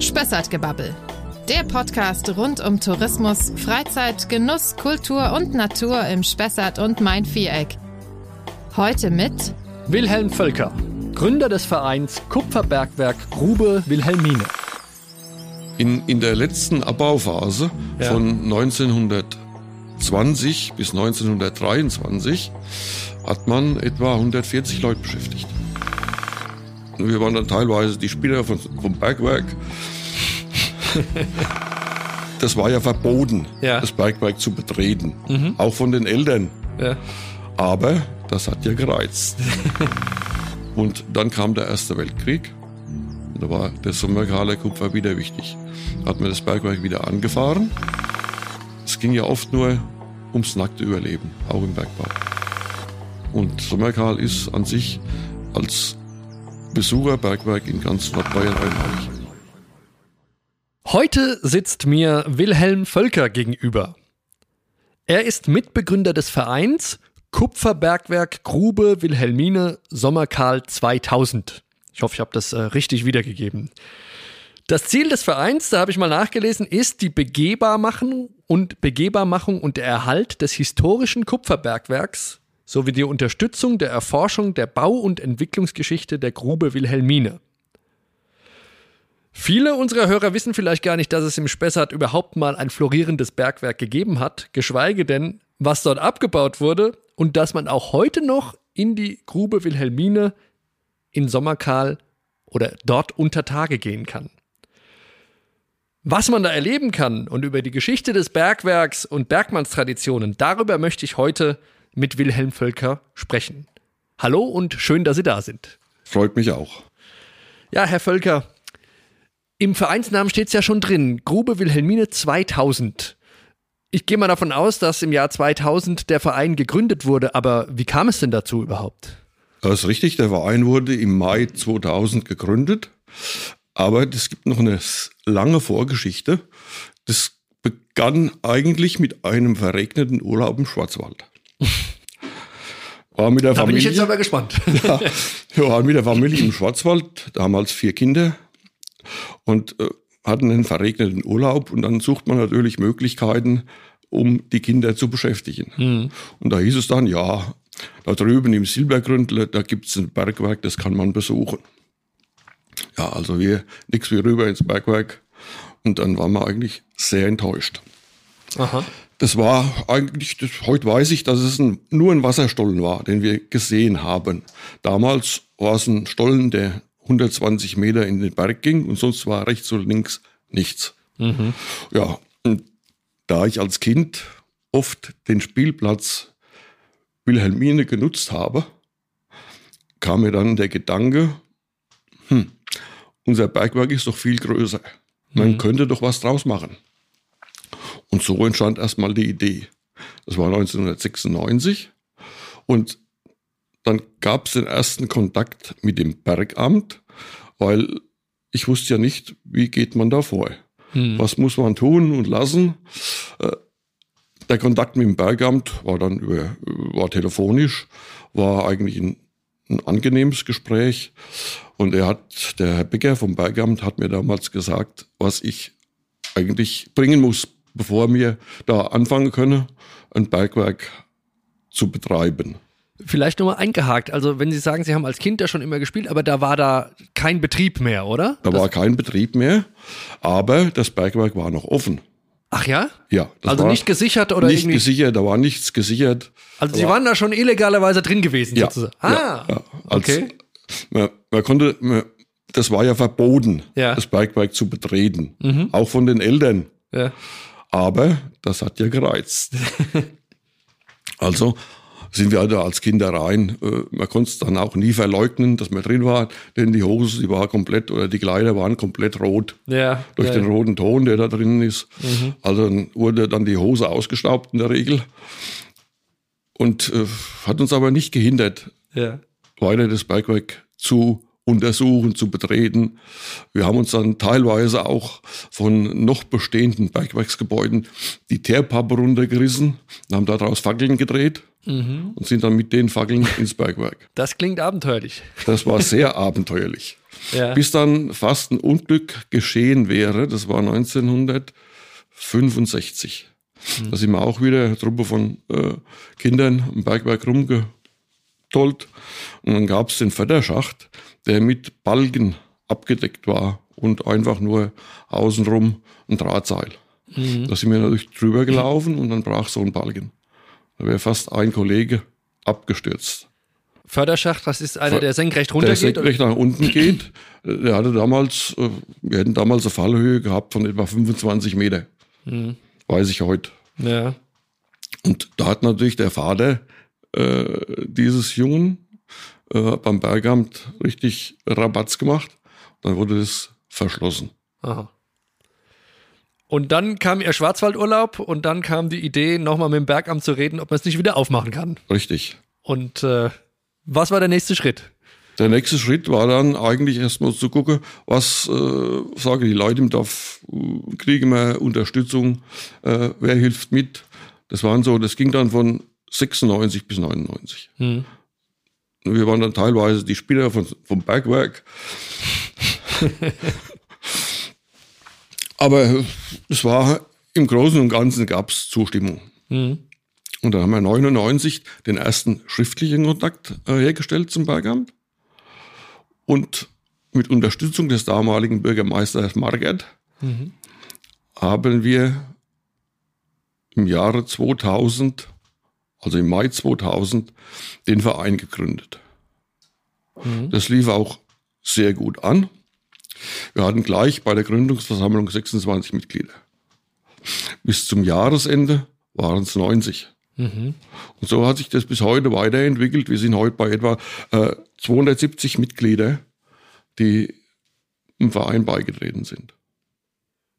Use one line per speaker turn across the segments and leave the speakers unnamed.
Spessartgebabbel. Der Podcast rund um Tourismus, Freizeit, Genuss, Kultur und Natur im Spessart und Main-Viereck. Heute mit
Wilhelm Völker, Gründer des Vereins Kupferbergwerk Grube Wilhelmine.
In, in der letzten Abbauphase
Ja.
von 1920 bis 1923 hat man etwa 140 Leute beschäftigt. Und Wir waren dann teilweise die Spieler von, vom Bergwerk. Das war ja verboten,
Ja.
das Bergwerk zu betreten. Auch von den Eltern.
Ja.
Aber das hat ja gereizt. Und dann kam der Erste Weltkrieg. Und Da war der Sommerkaler Kupfer wieder wichtig. Da hat man das Bergwerk wieder angefahren. Es ging ja oft nur ums nackte Überleben, auch im Bergbau. Und Sommerkal ist an sich als Besucherbergwerk in ganz Nordbayern einmalig.
Heute sitzt mir Wilhelm Völker gegenüber. Er ist Mitbegründer des Vereins Kupferbergwerk Grube Wilhelmine Sommerkarl 2000. Ich hoffe, ich habe das äh, richtig wiedergegeben. Das Ziel des Vereins, da habe ich mal nachgelesen, ist die Begehbarmachung und Begehbarmachung und der Erhalt des historischen Kupferbergwerks sowie die Unterstützung der Erforschung der Bau- und Entwicklungsgeschichte der Grube Wilhelmine. Viele unserer Hörer wissen vielleicht gar nicht, dass es im Spessart überhaupt mal ein florierendes Bergwerk gegeben hat, geschweige denn, was dort abgebaut wurde und dass man auch heute noch in die Grube Wilhelmine in Sommerkal oder dort unter Tage gehen kann. Was man da erleben kann und über die Geschichte des Bergwerks und Bergmannstraditionen, darüber möchte ich heute mit Wilhelm Völker sprechen. Hallo und schön, dass Sie da sind.
Freut mich auch.
Ja, Herr Völker, im Vereinsnamen steht es ja schon drin, Grube Wilhelmine 2000. Ich gehe mal davon aus, dass im Jahr 2000 der Verein gegründet wurde, aber wie kam es denn dazu überhaupt?
Das ist richtig, der Verein wurde im Mai 2000 gegründet, aber es gibt noch eine lange Vorgeschichte. Das begann eigentlich mit einem verregneten Urlaub im Schwarzwald. War mit der
Da bin ich
Familie,
jetzt aber gespannt.
ja, waren mit der Familie im Schwarzwald, damals vier Kinder und äh, hatten einen verregneten Urlaub und dann sucht man natürlich Möglichkeiten, um die Kinder zu beschäftigen. Und da hieß es dann, ja, da drüben im Silbergründle, da gibt's ein Bergwerk, das kann man besuchen. Ja, also wir nix wie rüber ins Bergwerk und dann waren wir eigentlich sehr enttäuscht.
Aha.
Das war eigentlich, das, heute weiß ich, dass es ein, nur ein Wasserstollen war, den wir gesehen haben. Damals war es ein Stollen, der 120 Meter in den Berg ging und sonst war rechts und links nichts. Ja, und da ich als Kind oft den Spielplatz Wilhelmine genutzt habe, kam mir dann der Gedanke, hm, unser Bergwerk ist doch viel größer. Man könnte doch was draus machen. Und so entstand erstmal die Idee. Das war 1996. Und dann gab es den ersten Kontakt mit dem Bergamt, weil ich wusste ja nicht, wie geht man da vor. Was muss man tun und lassen? Äh, Der Kontakt mit dem Bergamt war dann über, war telefonisch, war eigentlich ein, ein angenehmes Gespräch. Und er hat, der Herr Becker vom Bergamt hat mir damals gesagt, was ich eigentlich bringen muss, bevor wir da anfangen können, ein Bergwerk zu betreiben.
Vielleicht nochmal eingehakt. Also, wenn Sie sagen, Sie haben als Kind da schon immer gespielt, aber da war da kein Betrieb mehr, oder?
Da war kein Betrieb mehr, aber das Bergwerk war noch offen.
Ach ja?
Ja, das
Also nicht gesichert oder
nicht
irgendwie.
gesichert, da war nichts gesichert.
Also Sie waren da schon illegalerweise drin gewesen,
Ja,
sozusagen.
ja,
Ah,
ja. Als,
okay.
Man, man konnte, man, das war ja verboten,
Ja. Mhm.
das Bergwerk zu betreten, auch von den Eltern.
Ja.
Aber das hat ja gereizt. also sind wir da als Kinder rein. Äh, Man konnte es dann auch nie verleugnen, dass man drin war, denn die Hose, die war komplett, oder die Kleider waren komplett rot.
Ja.
Durch
ja.
den roten Ton, der da drin ist. Also dann wurde dann die Hose ausgestaubt in der Regel. Und äh, hat uns aber nicht gehindert,
ja.
weiter das Bergwerk zu untersuchen, zu betreten. Wir haben uns dann teilweise auch von noch bestehenden Bergwerksgebäuden die Teerpappe runtergerissen und haben daraus Fackeln gedreht und sind dann mit den Fackeln ins Bergwerk.
Das klingt abenteuerlich.
Das war sehr abenteuerlich. ja. bis dann fast ein Unglück geschehen wäre. Das war 1965. Mhm. Da sind wir auch wieder eine Truppe von äh, Kindern am Bergwerk rumgetollt. Und dann gab es den Förderschacht, der mit Balken abgedeckt war und einfach nur außenrum ein Drahtseil. Mhm. Da sind wir natürlich drüber gelaufen und dann brach so ein Balken. Da wäre fast ein Kollege abgestürzt.
Förderschacht, das ist einer, der senkrecht runtergeht?
Der senkrecht nach unten geht. Der hatte damals, äh, wir hätten damals eine Fallhöhe gehabt von etwa 25 Meter. Mhm. Weiß ich heute.
Ja.
Und da hat natürlich der Vater äh, dieses Jungen äh, beim Bergamt richtig Rabatz gemacht. Dann wurde das verschlossen.
Aha. Und dann kam ihr Schwarzwaldurlaub und dann kam die Idee, nochmal mit dem Bergamt zu reden, ob man es nicht wieder aufmachen kann.
Richtig.
Und äh, was war der nächste Schritt?
Der nächste Schritt war dann eigentlich erstmal zu gucken, was äh, sagen die Leute im Dorf, kriegen wir Unterstützung, äh, wer hilft mit. Das waren so, das ging dann von 96 bis 99. Hm. Wir waren dann teilweise die Spieler von, vom Bergwerk. Aber es war im Großen und Ganzen gab es Zustimmung. Mhm. Und dann haben wir 99 den ersten schriftlichen Kontakt äh, hergestellt zum Bergamt. Und mit Unterstützung des damaligen Bürgermeisters Margert mhm. haben wir im Jahre 2000, also im Mai 2000, den Verein gegründet. Mhm. Das lief auch sehr gut an. Wir hatten gleich bei der Gründungsversammlung 26 Mitglieder. Bis zum Jahresende waren es 90. Mhm. Und so hat sich das bis heute weiterentwickelt. Wir sind heute bei etwa äh, 270 Mitglieder, die im Verein beigetreten sind.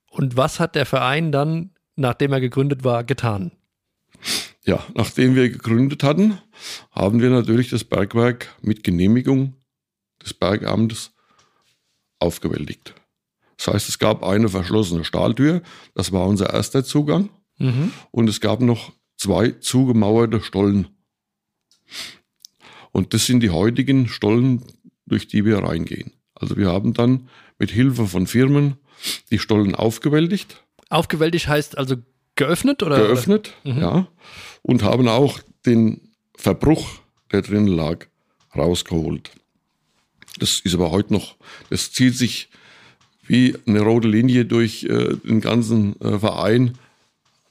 Und was hat der Verein dann, nachdem er gegründet war, getan?
Ja, nachdem wir gegründet hatten, haben wir natürlich das Bergwerk mit Genehmigung des Bergamtes aufgewältigt. Das heißt, es gab eine verschlossene Stahltür, das war unser erster Zugang. Mhm. Und es gab noch zwei zugemauerte Stollen. Und das sind die heutigen Stollen, durch die wir reingehen. Also wir haben dann mit Hilfe von Firmen die Stollen aufgewältigt.
Aufgewältigt heißt also geöffnet oder?
Geöffnet, mhm. ja. Und haben auch den Verbruch, der drin lag, rausgeholt. Das ist aber heute noch, das zieht sich wie eine rote Linie durch äh, den ganzen äh, Verein.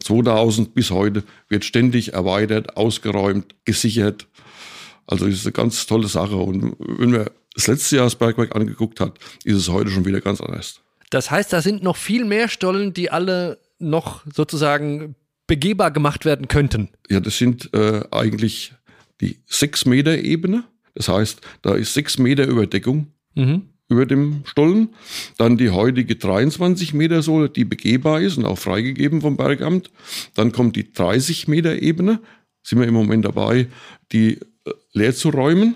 2000 bis heute wird ständig erweitert, ausgeräumt, gesichert. Also ist eine ganz tolle Sache. Und wenn man das letzte Jahr das Bergwerk angeguckt hat, ist es heute schon wieder ganz anders.
Das heißt, da sind noch viel mehr Stollen, die alle noch sozusagen begehbar gemacht werden könnten.
Ja, das sind äh, eigentlich die 6 Meter Ebene das heißt, da ist sechs Meter Überdeckung mhm. über dem Stollen. Dann die heutige 23 Meter Sohle, die begehbar ist und auch freigegeben vom Bergamt. Dann kommt die 30 Meter Ebene. Sind wir im Moment dabei, die äh, leer zu räumen.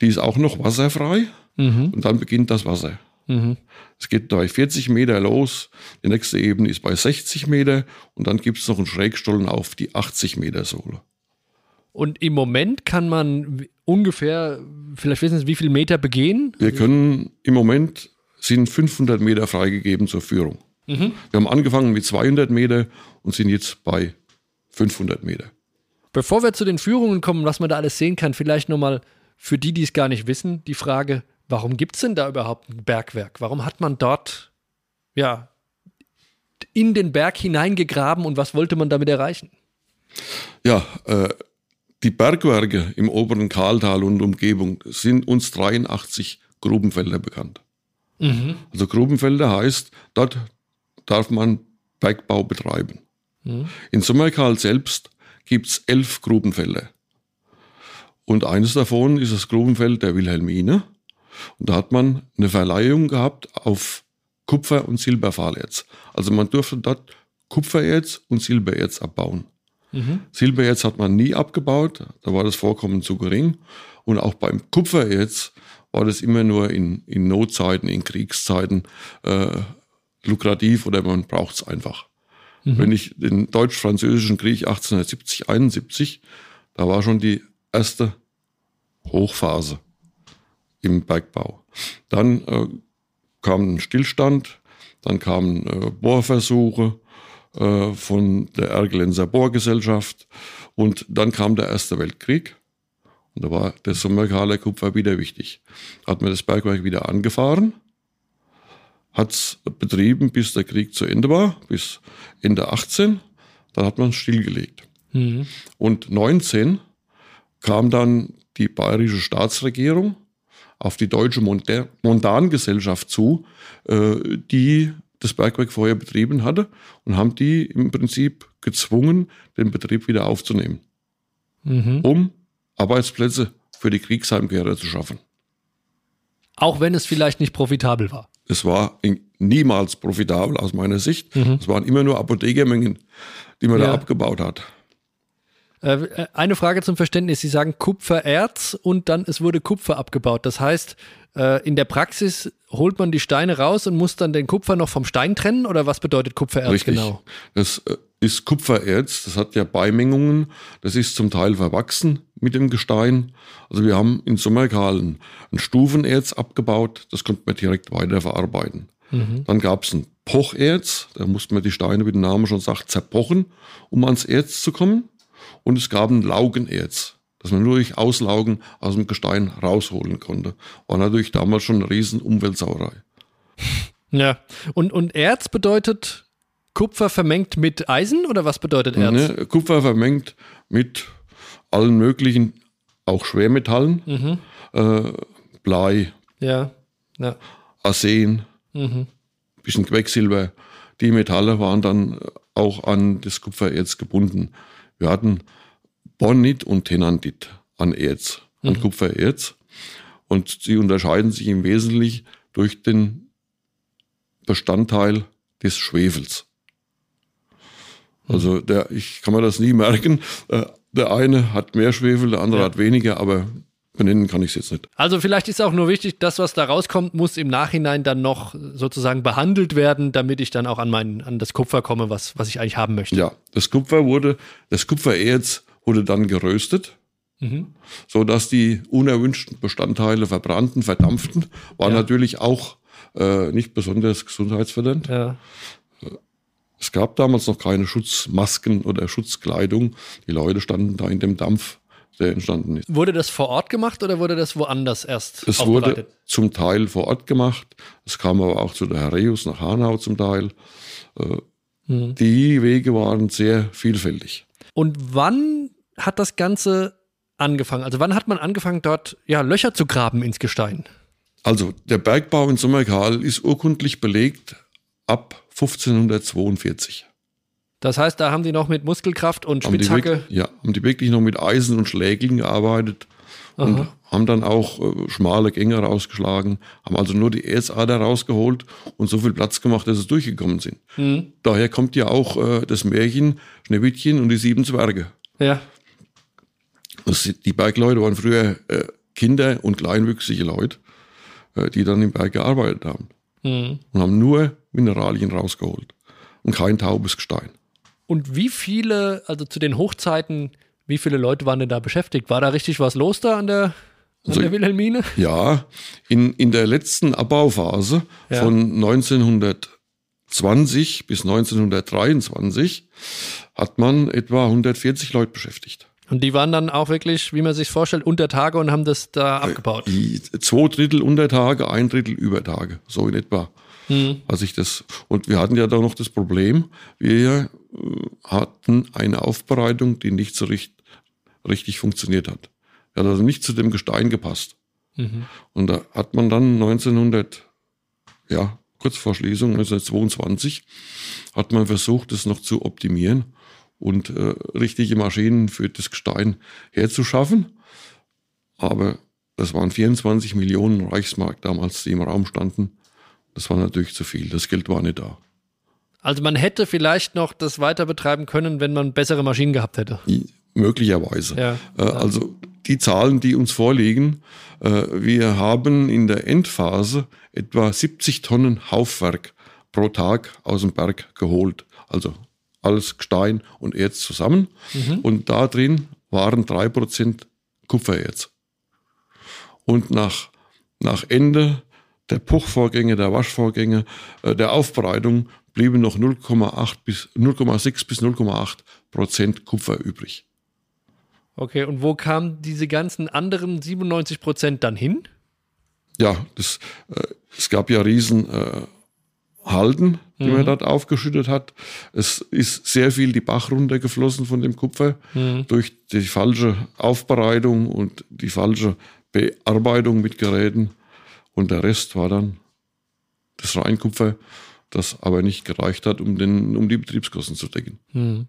Die ist auch noch wasserfrei. Mhm. Und dann beginnt das Wasser. Mhm. Es geht bei 40 Meter los, die nächste Ebene ist bei 60 Meter und dann gibt es noch einen Schrägstollen auf die 80 Meter Sohle.
Und im Moment kann man ungefähr, vielleicht wissen Sie, wie viele Meter begehen?
Wir können im Moment sind 500 Meter freigegeben zur Führung. Mhm. Wir haben angefangen mit 200 Meter und sind jetzt bei 500 Meter.
Bevor wir zu den Führungen kommen, was man da alles sehen kann, vielleicht nochmal für die, die es gar nicht wissen, die Frage, warum gibt es denn da überhaupt ein Bergwerk? Warum hat man dort, ja, in den Berg hineingegraben und was wollte man damit erreichen?
Ja, äh, die Bergwerke im oberen Karltal und Umgebung sind uns 83 Grubenfelder bekannt. Mhm. Also Grubenfelder heißt, dort darf man Bergbau betreiben. Mhm. In Sommerkarl selbst gibt es elf Grubenfelder. Und eines davon ist das Grubenfeld der Wilhelmine. Und da hat man eine Verleihung gehabt auf Kupfer- und Silberfahlerz. Also man durfte dort Kupfererz und Silbererz abbauen. Mhm. Silbererz hat man nie abgebaut, da war das Vorkommen zu gering. Und auch beim Kupfererz war das immer nur in, in Notzeiten, in Kriegszeiten äh, lukrativ oder man braucht es einfach. Mhm. Wenn ich den deutsch-französischen Krieg 1870, 71, da war schon die erste Hochphase im Bergbau. Dann äh, kam ein Stillstand, dann kamen äh, Bohrversuche äh, von der Ergelenser Bohrgesellschaft und dann kam der Erste Weltkrieg. Und da war der Sommerkaler Kupfer wieder wichtig. Hat man das Bergwerk wieder angefahren, hat es betrieben, bis der Krieg zu Ende war, bis Ende 18. Dann hat man es stillgelegt. Mhm. Und 19 kam dann die bayerische Staatsregierung auf die deutsche Montangesellschaft zu, äh, die das Bergwerk vorher betrieben hatte und haben die im Prinzip gezwungen, den Betrieb wieder aufzunehmen, mhm. um Arbeitsplätze für die Kriegsheimkehrer zu schaffen.
Auch wenn es vielleicht nicht profitabel war.
Es war niemals profitabel aus meiner Sicht. Mhm. Es waren immer nur Apothekermengen, die man ja. da abgebaut hat.
Äh, eine Frage zum Verständnis. Sie sagen Kupfererz und dann es wurde Kupfer abgebaut. Das heißt, äh, in der Praxis holt man die Steine raus und muss dann den Kupfer noch vom Stein trennen oder was bedeutet Kupfererz
Richtig.
genau?
Das äh, ist Kupfererz, das hat ja Beimengungen, das ist zum Teil verwachsen mit dem Gestein. Also wir haben in Sommerkalen ein Stufenerz abgebaut, das konnte man direkt weiterverarbeiten. Mhm. Dann gab es ein Pocherz, da musste man die Steine, wie der Name schon sagt, zerpochen, um ans Erz zu kommen. Und es gab ein Laugenerz, das man nur durch Auslaugen aus dem Gestein rausholen konnte. War natürlich damals schon eine riesen Umweltsauerei.
Ja, und, und Erz bedeutet Kupfer vermengt mit Eisen oder was bedeutet Erz?
Ne, Kupfer vermengt mit allen möglichen, auch Schwermetallen, mhm. äh, Blei,
ja. Ja.
Arsen, mhm. bisschen Quecksilber. Die Metalle waren dann auch an das Kupfererz gebunden. Wir hatten Bonit und Tenandit an Erz, an mhm. Kupfererz. Und sie unterscheiden sich im Wesentlichen durch den Bestandteil des Schwefels. Also der, ich kann mir das nie merken. Äh, der eine hat mehr Schwefel, der andere ja. hat weniger, aber benennen kann ich es jetzt nicht.
Also vielleicht ist auch nur wichtig, das, was da rauskommt, muss im Nachhinein dann noch sozusagen behandelt werden, damit ich dann auch an mein, an das Kupfer komme, was, was ich eigentlich haben möchte.
Ja, das Kupfer wurde, das Kupfererz wurde dann geröstet. Mhm. So dass die unerwünschten Bestandteile verbrannten, verdampften, war ja. natürlich auch äh, nicht besonders gesundheitsfördernd. Ja. Es gab damals noch keine Schutzmasken oder Schutzkleidung. Die Leute standen da in dem Dampf, der entstanden ist.
Wurde das vor Ort gemacht oder wurde das woanders erst
Es wurde zum Teil vor Ort gemacht. Es kam aber auch zu der Herreus nach Hanau zum Teil. Äh, mhm. Die Wege waren sehr vielfältig.
Und wann hat das Ganze angefangen? Also wann hat man angefangen, dort ja, Löcher zu graben ins Gestein?
Also der Bergbau in Sommerkal ist urkundlich belegt ab 1542.
Das heißt, da haben die noch mit Muskelkraft und Spitzhacke.
Haben ja, haben die wirklich noch mit Eisen und Schlägeln gearbeitet Aha. und haben dann auch äh, schmale Gänge rausgeschlagen, haben also nur die Erzader rausgeholt und so viel Platz gemacht, dass sie durchgekommen sind. Mhm. Daher kommt ja auch äh, das Märchen Schneewittchen und die sieben Zwerge.
Ja.
Das, die Bergleute waren früher äh, Kinder und kleinwüchsige Leute, äh, die dann im Berg gearbeitet haben mhm. und haben nur Mineralien rausgeholt und kein taubes Gestein.
Und wie viele, also zu den Hochzeiten, wie viele Leute waren denn da beschäftigt? War da richtig was los da an der, an also, der Wilhelmine?
Ja, in, in der letzten Abbauphase ja. von 1920 bis 1923 hat man etwa 140 Leute beschäftigt.
Und die waren dann auch wirklich, wie man sich vorstellt, unter Tage und haben das da äh, abgebaut.
Die zwei Drittel unter Tage, ein Drittel über Tage, so in etwa. Hm. Also ich das, und wir hatten ja da noch das Problem, wir hatten eine Aufbereitung, die nicht so richtig, richtig funktioniert hat. Die hat also nicht zu dem Gestein gepasst. Mhm. Und da hat man dann 1900, ja, kurz vor Schließung, 1922, hat man versucht, das noch zu optimieren und äh, richtige Maschinen für das Gestein herzuschaffen. Aber das waren 24 Millionen Reichsmark damals, die im Raum standen. Das war natürlich zu viel. Das Geld war nicht da.
Also man hätte vielleicht noch das weiter betreiben können, wenn man bessere Maschinen gehabt hätte.
Möglicherweise. Ja, äh, also die Zahlen, die uns vorliegen, äh, wir haben in der Endphase etwa 70 Tonnen Haufwerk pro Tag aus dem Berg geholt. Also alles Gestein und Erz zusammen. Mhm. Und da drin waren drei Prozent Kupfererz. Und nach nach Ende der Puchvorgänge, der Waschvorgänge, äh, der Aufbereitung blieben noch 0,8 bis 0,6 bis 0,8 Prozent Kupfer übrig.
Okay, und wo kamen diese ganzen anderen 97 Prozent dann hin?
Ja, das, äh, es gab ja riesen äh, Halden, die mhm. man dort aufgeschüttet hat. Es ist sehr viel die Bach runtergeflossen von dem Kupfer mhm. durch die falsche Aufbereitung und die falsche Bearbeitung mit Geräten. Und der Rest war dann das Reinkupfer, das aber nicht gereicht hat, um, den, um die Betriebskosten zu decken.
Mhm.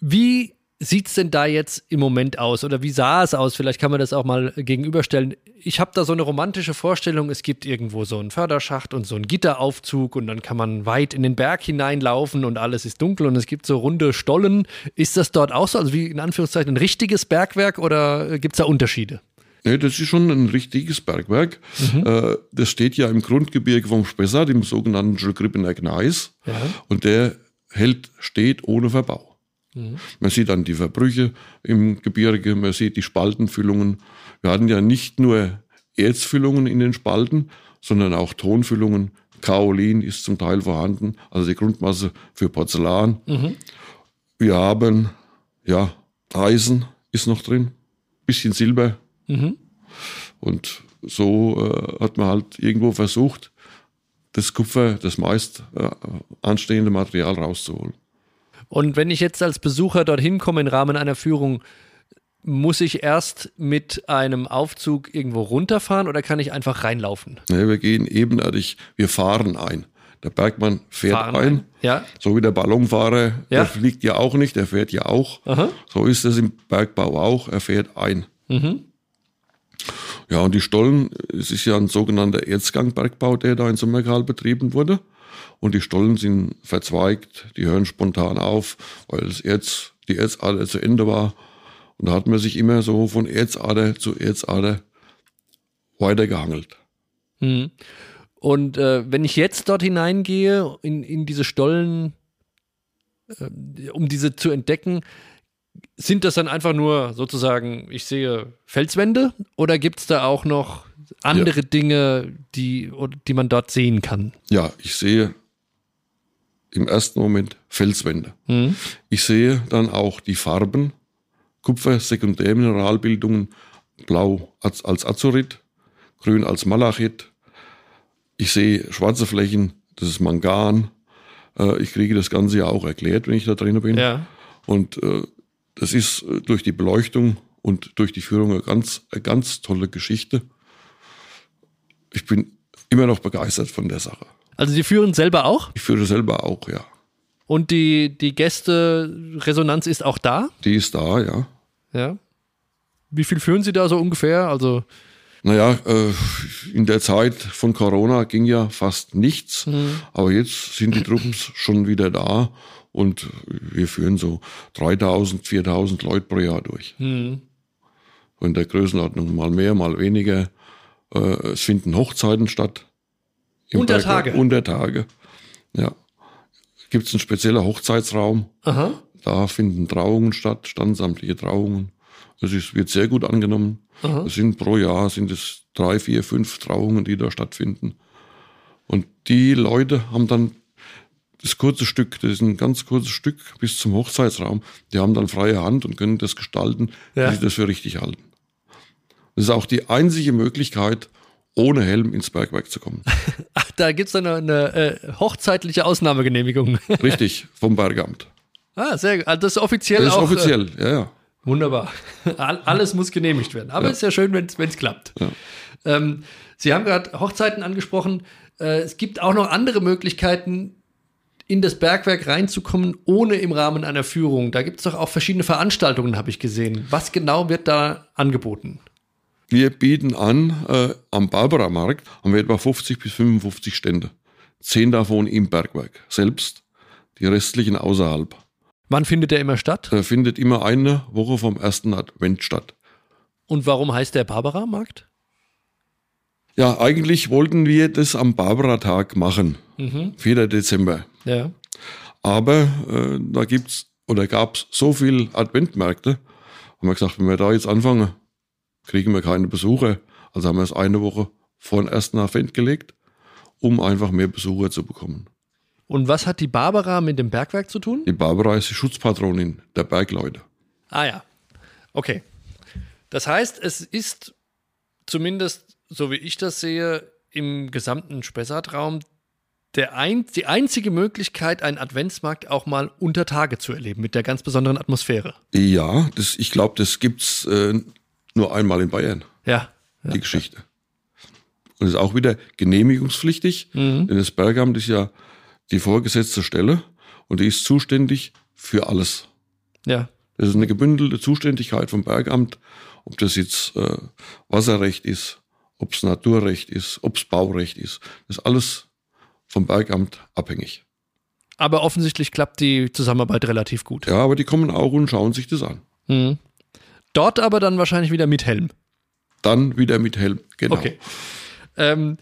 Wie sieht es denn da jetzt im Moment aus? Oder wie sah es aus? Vielleicht kann man das auch mal gegenüberstellen. Ich habe da so eine romantische Vorstellung, es gibt irgendwo so einen Förderschacht und so einen Gitteraufzug und dann kann man weit in den Berg hineinlaufen und alles ist dunkel und es gibt so runde Stollen. Ist das dort auch so? Also wie in Anführungszeichen ein richtiges Bergwerk oder gibt es da Unterschiede?
Nee, das ist schon ein richtiges Bergwerk. Mhm. Äh, das steht ja im Grundgebirge vom Spessart, im sogenannten Schulgrippener Gneis. Ja. Und der hält, steht ohne Verbau. Mhm. Man sieht dann die Verbrüche im Gebirge, man sieht die Spaltenfüllungen. Wir hatten ja nicht nur Erzfüllungen in den Spalten, sondern auch Tonfüllungen. Kaolin ist zum Teil vorhanden, also die Grundmasse für Porzellan. Mhm. Wir haben, ja, Eisen ist noch drin, bisschen Silber. Mhm. Und so äh, hat man halt irgendwo versucht, das Kupfer, das meist äh, anstehende Material rauszuholen.
Und wenn ich jetzt als Besucher dorthin komme im Rahmen einer Führung, muss ich erst mit einem Aufzug irgendwo runterfahren oder kann ich einfach reinlaufen?
Nee, wir gehen ebenerdig, wir fahren ein. Der Bergmann fährt fahren ein, ein.
Ja.
so wie der Ballonfahrer, ja. der fliegt ja auch nicht, der fährt ja auch. Aha. So ist es im Bergbau auch, er fährt ein. Mhm. Ja, und die Stollen, es ist ja ein sogenannter Erzgangbergbau, der da in Sommerkal betrieben wurde und die Stollen sind verzweigt, die hören spontan auf, weil das Erz, die Erzader zu Ende war. Und da hat man sich immer so von Erzader zu Erzader weitergehangelt.
Hm. Und äh, wenn ich jetzt dort hineingehe, in, in diese Stollen, äh, um diese zu entdecken, sind das dann einfach nur sozusagen, ich sehe Felswände oder gibt es da auch noch andere ja. Dinge, die, die man dort sehen kann?
Ja, ich sehe im ersten Moment Felswände. Mhm. Ich sehe dann auch die Farben, Kupfer, Sekundärmineralbildungen, blau als, als Azurit, grün als Malachit. Ich sehe schwarze Flächen, das ist Mangan. Äh, ich kriege das Ganze ja auch erklärt, wenn ich da drin bin.
Ja.
Und äh, das ist äh, durch die Beleuchtung und durch die Führung eine ganz, eine ganz tolle Geschichte. Ich bin immer noch begeistert von der Sache.
Also Sie führen selber auch?
Ich führe selber auch, ja.
Und die, die Gäste-Resonanz ist auch da?
Die ist da, ja.
Ja. Wie viel führen Sie da so ungefähr? Also
naja, äh, in der Zeit von Corona ging ja fast nichts, mhm. aber jetzt sind die Truppen schon wieder da und wir führen so 3000, 4000 Leute pro Jahr durch. Mhm. In der Größenordnung mal mehr, mal weniger. Äh, es finden Hochzeiten statt.
Unter Tage?
Unter Tage, ja. Gibt es einen speziellen Hochzeitsraum. Aha. Da finden Trauungen statt, standsamtliche Trauungen. Das ist, wird sehr gut angenommen. Es sind pro Jahr sind es drei, vier, fünf Trauungen, die da stattfinden. Und die Leute haben dann das kurze Stück, das ist ein ganz kurzes Stück bis zum Hochzeitsraum. Die haben dann freie Hand und können das gestalten, ja. wie sie das für richtig halten. Das ist auch die einzige Möglichkeit, ohne Helm ins Bergwerk zu kommen.
Ach, da gibt es eine, eine äh, hochzeitliche Ausnahmegenehmigung.
Richtig, vom Bergamt.
Ah, sehr gut. Also das ist offiziell
das
ist auch.
offiziell, äh, ja, ja.
Wunderbar. Alles muss genehmigt werden. Aber es ja. ist ja schön, wenn es klappt. Ja. Ähm, Sie haben gerade Hochzeiten angesprochen. Äh, es gibt auch noch andere Möglichkeiten, in das Bergwerk reinzukommen, ohne im Rahmen einer Führung. Da gibt es doch auch verschiedene Veranstaltungen, habe ich gesehen. Was genau wird da angeboten?
Wir bieten an, äh, am Barbara-Markt haben wir etwa 50 bis 55 Stände. Zehn davon im Bergwerk selbst, die restlichen außerhalb.
Wann findet der immer statt?
Der findet immer eine Woche vom ersten Advent statt.
Und warum heißt der Barbara-Markt?
Ja, eigentlich wollten wir das am Barbara-Tag machen, mhm. 4. Dezember.
Ja.
Aber äh, da gibt's oder gab's so viel Adventmärkte, haben wir gesagt, wenn wir da jetzt anfangen, kriegen wir keine Besucher. Also haben wir es eine Woche vor den ersten Advent gelegt, um einfach mehr Besucher zu bekommen.
Und was hat die Barbara mit dem Bergwerk zu tun?
Die Barbara ist die Schutzpatronin der Bergleute.
Ah ja. Okay. Das heißt, es ist zumindest, so wie ich das sehe, im gesamten Spessartraum der ein, die einzige Möglichkeit, einen Adventsmarkt auch mal unter Tage zu erleben, mit der ganz besonderen Atmosphäre.
Ja, das, ich glaube, das gibt's äh, nur einmal in Bayern,
Ja.
die Geschichte. Und ist auch wieder genehmigungspflichtig, denn das Bergamt ist ja die vorgesetzte Stelle und die ist zuständig für alles.
Ja.
Das ist eine gebündelte Zuständigkeit vom Bergamt, ob das jetzt äh, Wasserrecht ist, ob es Naturrecht ist, ob es Baurecht ist. Das ist alles vom Bergamt abhängig.
Aber offensichtlich klappt die Zusammenarbeit relativ gut.
Ja, aber die kommen auch und schauen sich das an.
Mhm. Dort aber dann wahrscheinlich wieder mit Helm.
Dann wieder mit Helm. Genau.
Okay. Ähm,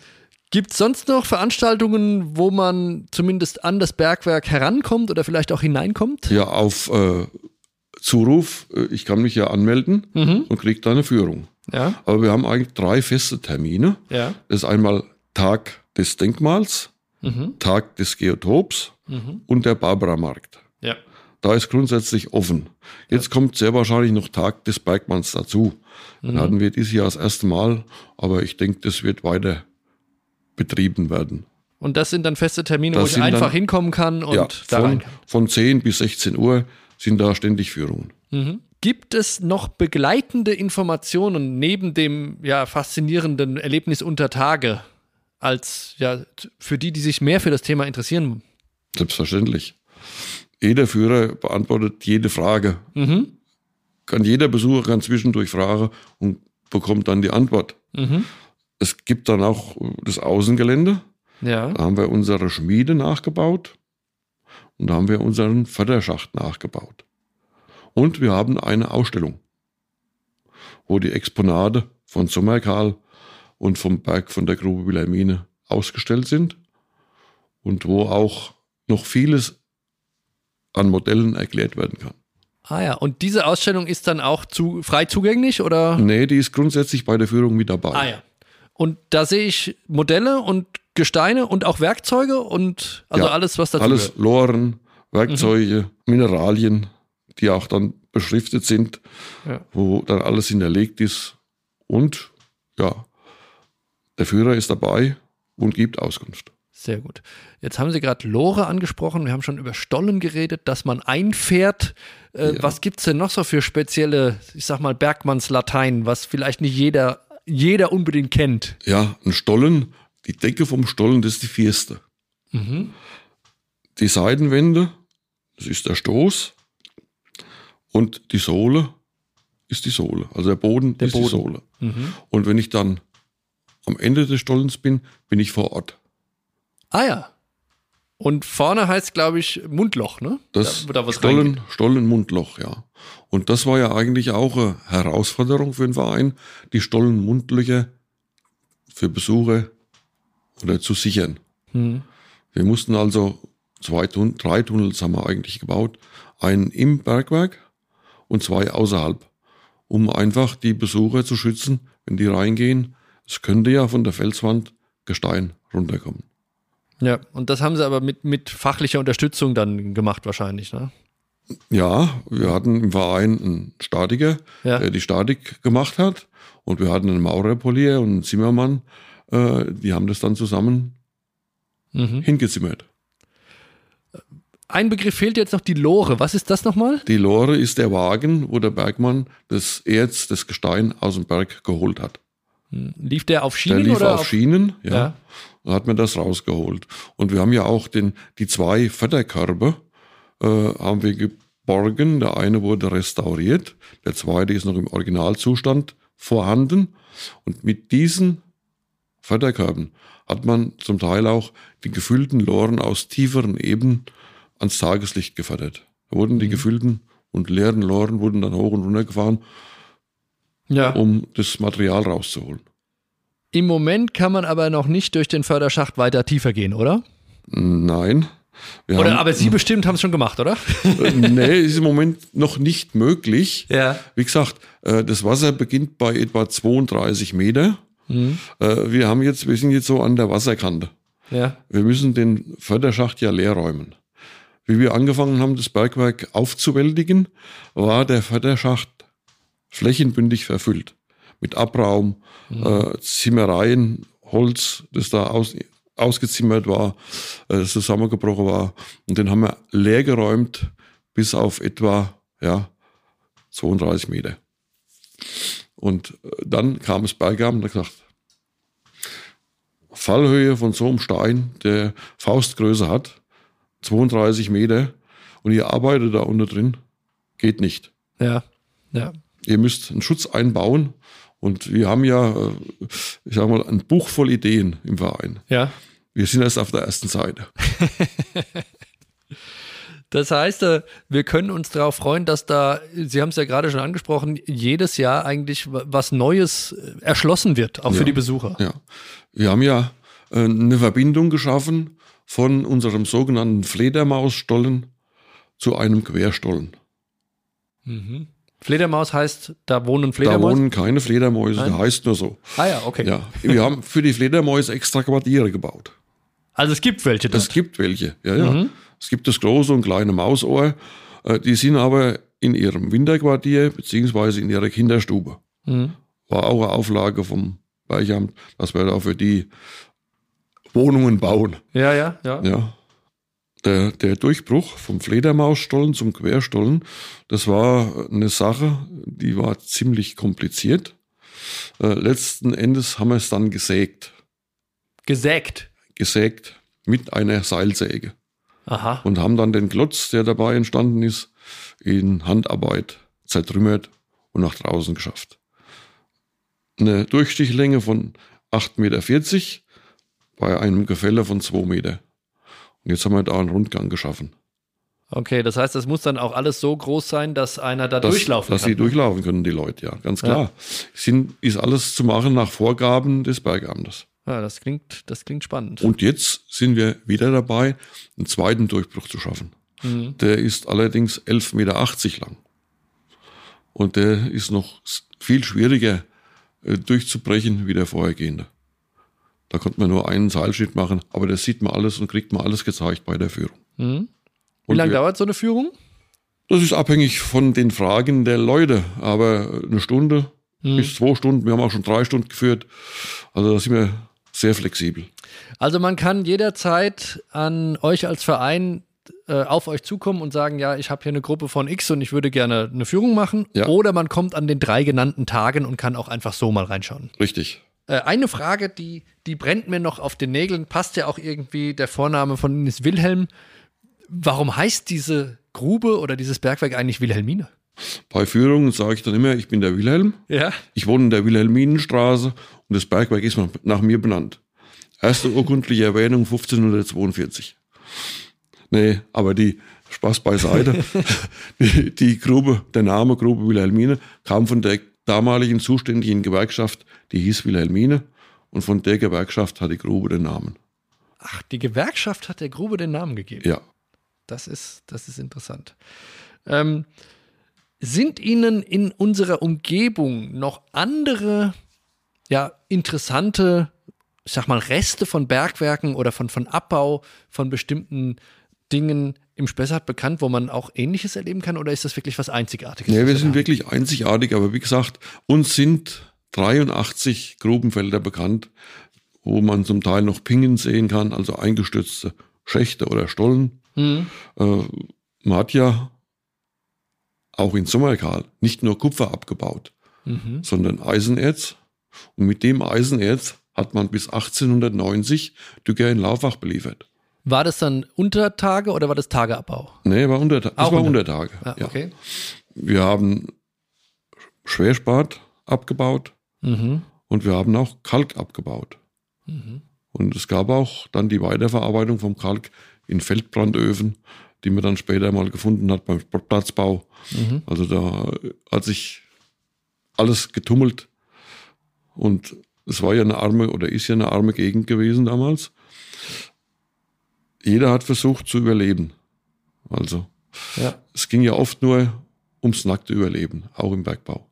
Gibt es sonst noch Veranstaltungen, wo man zumindest an das Bergwerk herankommt oder vielleicht auch hineinkommt?
Ja, auf äh, Zuruf, äh, ich kann mich ja anmelden
Mhm.
und kriege da eine Führung.
Ja.
Aber wir haben eigentlich drei feste Termine.
Ja.
Das ist einmal Tag des Denkmals,
Mhm.
Tag des Geotops
Mhm.
und der Barbara-Markt.
Ja.
Da ist grundsätzlich offen. Jetzt kommt sehr wahrscheinlich noch Tag des Bergmanns dazu.
Mhm.
Den hatten wir dieses Jahr das erste Mal, aber ich denke, das wird weiter betrieben werden.
Und das sind dann feste Termine,
Das
wo ich einfach
dann-
hinkommen kann und
ja,
da rein
von,
kann.
von 10 bis 16 Uhr sind da ständig Führungen.
Mhm. Gibt es noch begleitende Informationen neben dem ja, faszinierenden Erlebnis unter Tage als ja für die, die sich mehr für das Thema interessieren?
Selbstverständlich. Jeder Führer beantwortet jede Frage.
Mhm.
Kann jeder Besucher kann zwischendurch fragen und bekommt dann die Antwort.
Mhm.
Es gibt dann auch das Außengelände.
Ja.
Da haben wir unsere Schmiede nachgebaut und da haben wir unseren Förderschacht nachgebaut. Und wir haben eine Ausstellung, wo die Exponate von Sommerkarl und vom Berg von der Grube Wilhelmine ausgestellt sind und wo auch noch vieles an Modellen erklärt werden kann.
Ah ja, und diese Ausstellung ist dann auch zu, frei zugänglich oder?
Nee, die ist grundsätzlich bei der Führung mit dabei.
Ah ja. Und da sehe ich Modelle und Gesteine und auch Werkzeuge und also
Ja,
alles, was dazu
Alles
gehört.
Loren, Werkzeuge, Mineralien, die auch dann beschriftet sind,
Ja.
wo dann alles hinterlegt ist. Und ja, der Führer ist dabei und gibt Auskunft.
Sehr gut. Jetzt haben Sie gerade Lore angesprochen. Wir haben schon über Stollen geredet, dass man einfährt. Äh,
Ja.
Was gibt es denn noch so für spezielle, ich sag mal, Bergmannslatein, was vielleicht nicht jeder, jeder unbedingt kennt?
Ja, ein Stollen, die Decke vom Stollen, das ist die Vierste.
Mhm.
Die Seitenwände, das ist der Stoß. Und die Sohle ist die Sohle. Also der Boden
Der
ist
Boden.
die Sohle.
Mhm.
Und wenn ich dann am Ende des Stollens bin, bin ich vor Ort.
Ah ja. Und vorne heißt, glaube ich, Mundloch, ne?
Das
da, da
Stollen,
reingeht.
Stollen, Mundloch, ja. Und das war ja eigentlich auch eine Herausforderung für den Verein, die Stollen, Mundlöcher für Besucher oder zu sichern.
Mhm.
Wir mussten also zwei Tun drei Tunnels haben wir eigentlich gebaut. Einen im Bergwerk und zwei außerhalb, um einfach die Besucher zu schützen, wenn die reingehen. Es könnte ja von der Felswand Gestein runterkommen.
Ja, und das haben Sie aber mit, mit fachlicher Unterstützung dann gemacht, wahrscheinlich, ne?
Ja, wir hatten im Verein einen Statiker,
Ja.
der die Statik gemacht hat. Und wir hatten einen Maurerpolier und einen Zimmermann. Äh, die haben das dann zusammen
Mhm.
hingezimmert.
Ein Begriff fehlt jetzt noch, die Lore. Was ist das nochmal?
Die Lore ist der Wagen, wo der Bergmann das Erz, das Gestein aus dem Berg geholt hat.
Lief der auf
Der
Schienen
lief
oder
auf Schienen, ja.
Ja.
Da hat man das rausgeholt. Und wir haben ja auch den, die zwei Förderkörbe äh, haben wir geborgen. Der eine wurde restauriert, der zweite ist noch im Originalzustand vorhanden. Und mit diesen Förderkörben hat man zum Teil auch die gefüllten Loren aus tieferen Ebenen ans Tageslicht gefördert. Da wurden die gefüllten und leeren Loren wurden dann hoch und runter gefahren,
Ja.
um das Material rauszuholen.
Im Moment kann man aber noch nicht durch den Förderschacht weiter tiefer gehen, oder?
Nein. Wir
Oder
haben,
aber Sie bestimmt haben es schon gemacht, oder?
Äh, nee, ist im Moment noch nicht möglich.
Ja.
Wie gesagt, äh, das Wasser beginnt bei etwa 32 Meter Mhm. Äh, wir haben jetzt, wir sind jetzt so an der Wasserkante.
Ja.
Wir müssen den Förderschacht ja leer räumen. Wie wir angefangen haben, das Bergwerk aufzuwältigen, war der Förderschacht flächenbündig verfüllt. Mit Abraum, mhm. äh, Zimmereien, Holz, das da aus, ausgezimmert war, äh, zusammengebrochen war. Und den haben wir leer geräumt bis auf etwa ja, 32 Meter. Und äh, dann kam das Bergamt und hat gesagt, Fallhöhe von so einem Stein, der Faustgröße hat, 32 Meter, und ihr arbeitet da unter drin, geht nicht.
Ja, ja.
Ihr müsst einen Schutz einbauen. Und wir haben ja, äh, ich sag mal, ein Buch voll Ideen im Verein.
Ja.
Wir sind erst auf der ersten Seite.
Das heißt, äh, wir können uns darauf freuen, dass da, Sie haben es ja gerade schon angesprochen, jedes Jahr eigentlich was Neues äh, erschlossen wird, auch
ja,
für die Besucher.
Ja. Wir haben ja eine Verbindung geschaffen von unserem sogenannten Fledermausstollen zu einem Querstollen.
Mhm. Fledermaus heißt, da wohnen Fledermäuse?
Da wohnen keine Fledermäuse, Nein? heißt nur so.
Ah ja, okay.
Ja, wir haben für die Fledermäuse extra Quartiere gebaut.
Also es gibt welche
dort? Es gibt welche, ja, ja. Mhm. Es gibt das große und kleine Mausohr. Äh, die sind aber in ihrem Winterquartier beziehungsweise in ihrer Kinderstube. Mhm. War auch eine Auflage vom Beichamt, dass wir da für die Wohnungen bauen.
Ja, ja, ja.
ja. Der, der Durchbruch vom Fledermausstollen zum Querstollen, das war eine Sache, die war ziemlich kompliziert. Äh, letzten Endes haben wir es dann gesägt.
Gesägt?
Gesägt mit einer Seilsäge.
Aha.
Und haben dann den Klotz, der dabei entstanden ist, in Handarbeit zertrümmert und nach draußen geschafft. Eine Durchstichlänge von 8,40 Meter bei einem Gefälle von 2 Meter. Und jetzt haben wir da einen Rundgang geschaffen.
Okay, das heißt, das muss dann auch alles so groß sein, dass einer da das, durchlaufen
dass kann. Dass sie durchlaufen können, die Leute, ja, ganz klar. Ja. Sind, ist alles zu machen nach Vorgaben des Bergamtes.
Ja, das klingt, das klingt spannend.
Und jetzt sind wir wieder dabei, einen zweiten Durchbruch zu schaffen. Mhm. Der ist allerdings 11,80 Meter lang. Und der ist noch viel schwieriger äh, durchzubrechen wie der vorhergehende. Da konnte man nur einen Seilschritt machen, aber das sieht man alles und kriegt man alles gezeigt bei der Führung.
Mhm. Wie lange dauert so eine Führung?
Das ist abhängig von den Fragen der Leute, aber eine Stunde mhm. bis zwei Stunden. Wir haben auch schon drei Stunden geführt. Also da sind wir sehr flexibel.
Also man kann jederzeit an euch als Verein äh, auf euch zukommen und sagen, ja, ich habe hier eine Gruppe von X und ich würde gerne eine Führung machen.
Ja.
Oder man kommt an den drei genannten Tagen und kann auch einfach so mal reinschauen.
Richtig.
Äh, eine Frage, die, die brennt mir noch auf den Nägeln, passt ja auch irgendwie der Vorname von Ihnen ist Wilhelm. Warum heißt diese Grube oder dieses Bergwerk eigentlich Wilhelmine?
Bei Führungen sage ich dann immer, ich bin der Wilhelm.
Ja.
Ich wohne in der Wilhelminenstraße und das Bergwerk ist nach mir benannt. Erste urkundliche Erwähnung 1542. Nee, aber die Spaß beiseite. die, die Grube, der Name Grube Wilhelmine kam von der damaligen zuständigen Gewerkschaft, die hieß Wilhelmine. Und von der Gewerkschaft hat die Grube den Namen.
Ach, die Gewerkschaft hat der Grube den Namen gegeben.
Ja.
Das ist, das ist interessant. Ähm, sind Ihnen in unserer Umgebung noch andere, ja, interessante, ich sag mal, Reste von Bergwerken oder von, von Abbau von bestimmten Dingen im Spessart bekannt, wo man auch Ähnliches erleben kann? Oder ist das wirklich was Einzigartiges?
Ja, wir sind wirklich einzigartig, aber wie gesagt, uns sind 83 Grubenfelder bekannt, wo man zum Teil noch Pingen sehen kann, also eingestürzte Schächte oder Stollen. Mhm. Äh, man hat ja auch in Sommerkal nicht nur Kupfer abgebaut, mhm. sondern Eisenerz. Und mit dem Eisenerz hat man bis 1890 Dücker in Laufach beliefert.
War das dann Untertage oder war das Tageabbau?
Nee, war Untertage.
Das
war Untertage.
Ah, okay.
Ja. Wir haben Schwerspat abgebaut mhm. und wir haben auch Kalk abgebaut. Mhm. Und es gab auch dann die Weiterverarbeitung vom Kalk in Feldbrandöfen, die man dann später mal gefunden hat beim Platzbau. Mhm. Also da hat sich alles getummelt und es war ja eine arme oder ist ja eine arme Gegend gewesen damals jeder hat versucht zu überleben. Also ja. es ging ja oft nur ums nackte Überleben, auch im Bergbau.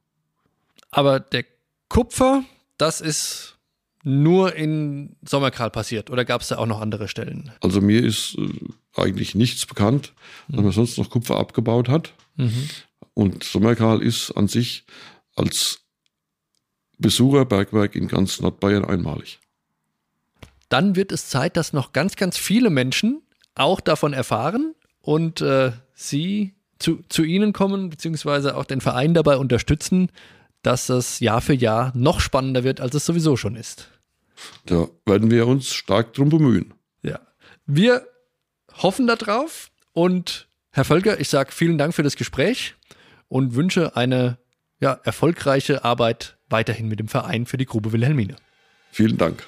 Aber der Kupfer, das ist nur in Sommerkral passiert oder gab es da auch noch andere Stellen?
Also mir ist äh, eigentlich nichts bekannt, dass man sonst noch Kupfer abgebaut hat.
Mhm.
Und Sommerkral ist an sich als Besucherbergwerk in ganz Nordbayern einmalig.
Dann wird es Zeit, dass noch ganz, ganz viele Menschen auch davon erfahren und äh, Sie zu, zu Ihnen kommen, beziehungsweise auch den Verein dabei unterstützen, dass das Jahr für Jahr noch spannender wird, als es sowieso schon ist.
Da werden wir uns stark drum bemühen.
Ja. Wir hoffen darauf und Herr Völker, ich sage vielen Dank für das Gespräch und wünsche eine ja, erfolgreiche Arbeit weiterhin mit dem Verein für die Grube Wilhelmine.
Vielen Dank.